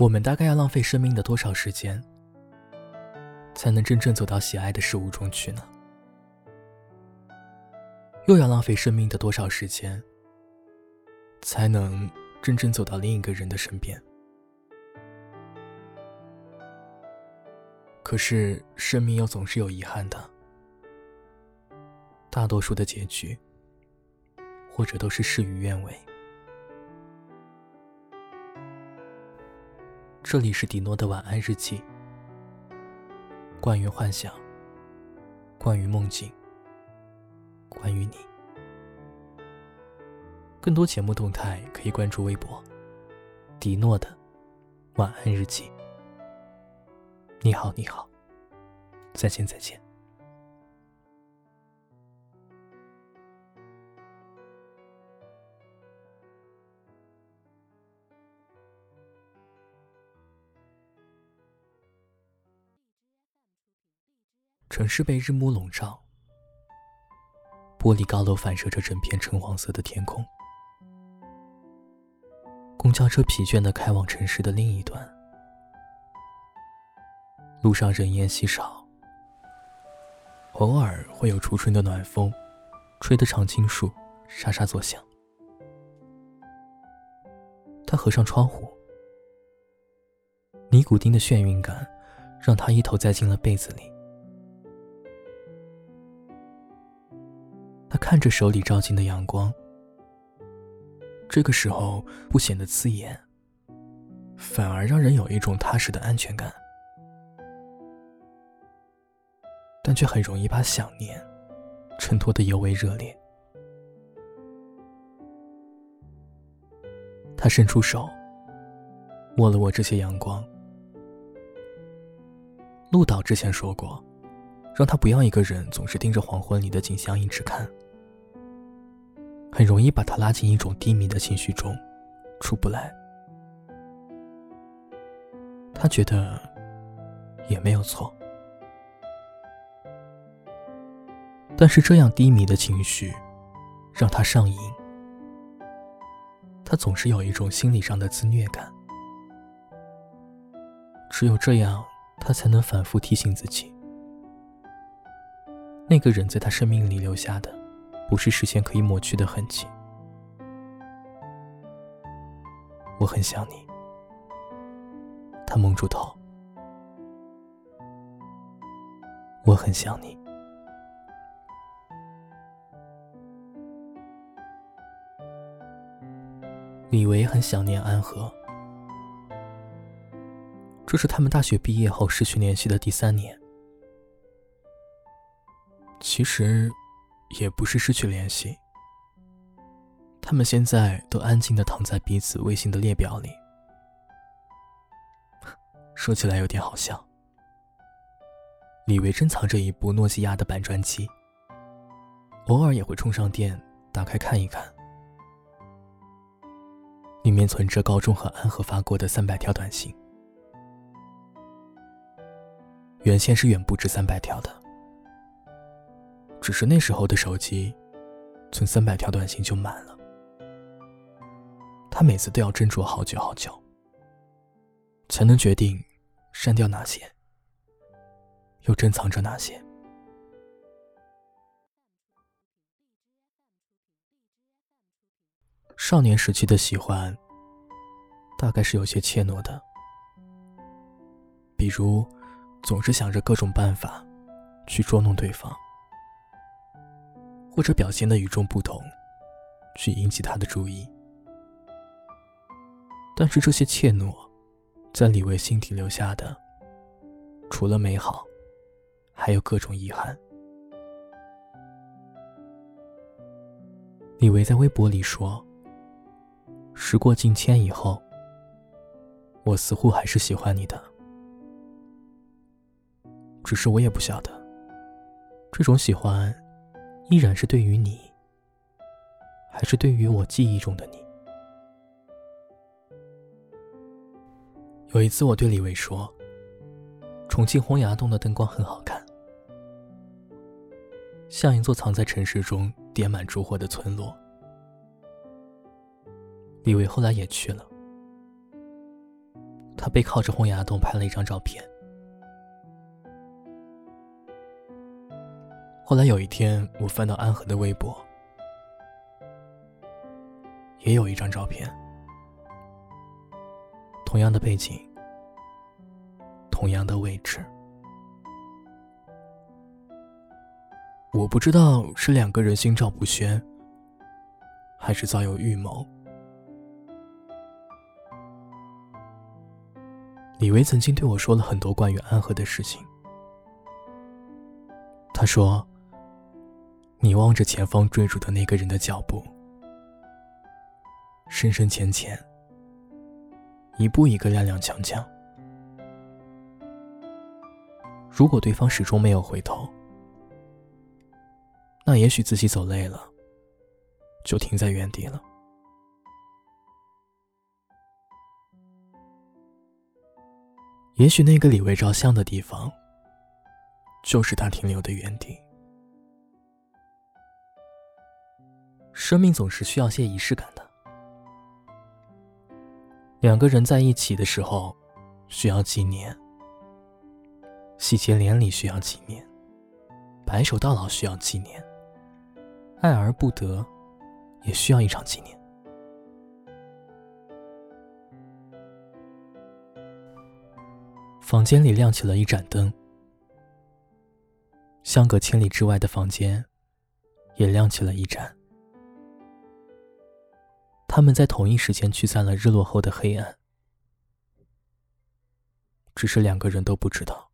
我们大概要浪费生命的多少时间，才能真正走到喜爱的事物中去呢？又要浪费生命的多少时间，才能真正走到另一个人的身边？可是生命又总是有遗憾的，大多数的结局，或者都是事与愿违。这里是迪诺的晚安日记，关于幻想，关于梦境，关于你。更多节目动态可以关注微博“迪诺的晚安日记”。你好，你好，再见，再见。城市被日暮笼罩，玻璃高楼反射着整片橙黄色的天空。公交车疲倦的开往城市的另一端，路上人烟稀少，偶尔会有初春的暖风，吹得常青树沙沙作响。他合上窗户，尼古丁的眩晕感让他一头栽进了被子里。看着手里照进的阳光，这个时候不显得刺眼，反而让人有一种踏实的安全感，但却很容易把想念衬托的尤为热烈。他伸出手，握了握这些阳光。陆导之前说过。让他不要一个人总是盯着黄昏里的景象一直看，很容易把他拉进一种低迷的情绪中，出不来。他觉得也没有错，但是这样低迷的情绪让他上瘾，他总是有一种心理上的自虐感。只有这样，他才能反复提醒自己。那个人在他生命里留下的，不是视线可以抹去的痕迹。我很想你。他蒙住头。我很想你。李维很想念安和。这是他们大学毕业后失去联系的第三年。其实，也不是失去联系。他们现在都安静的躺在彼此微信的列表里。说起来有点好笑。李维珍藏着一部诺基亚的板砖机，偶尔也会充上电，打开看一看。里面存着高中和安和发过的三百条短信，原先是远不止三百条的。只是那时候的手机，存三百条短信就满了。他每次都要斟酌好久好久，才能决定删掉哪些，又珍藏着哪些。少年时期的喜欢，大概是有些怯懦的，比如总是想着各种办法去捉弄对方。或者表现的与众不同，去引起他的注意。但是这些怯懦，在李维心底留下的，除了美好，还有各种遗憾。李维在微博里说：“时过境迁以后，我似乎还是喜欢你的，只是我也不晓得，这种喜欢。”依然是对于你，还是对于我记忆中的你？有一次，我对李伟说：“重庆洪崖洞的灯光很好看，像一座藏在城市中点满烛火的村落。”李伟后来也去了，他背靠着洪崖洞拍了一张照片。后来有一天，我翻到安和的微博，也有一张照片，同样的背景，同样的位置。我不知道是两个人心照不宣，还是早有预谋。李维曾经对我说了很多关于安和的事情。他说。你望着前方追逐的那个人的脚步，深深浅浅，一步一个踉踉跄跄。如果对方始终没有回头，那也许自己走累了，就停在原地了。也许那个李维照相的地方，就是他停留的原地。生命总是需要些仪式感的。两个人在一起的时候，需要纪念；喜结连理需要纪念；白首到老需要纪念；爱而不得，也需要一场纪念。房间里亮起了一盏灯，相隔千里之外的房间，也亮起了一盏。他们在同一时间驱散了日落后的黑暗，只是两个人都不知道。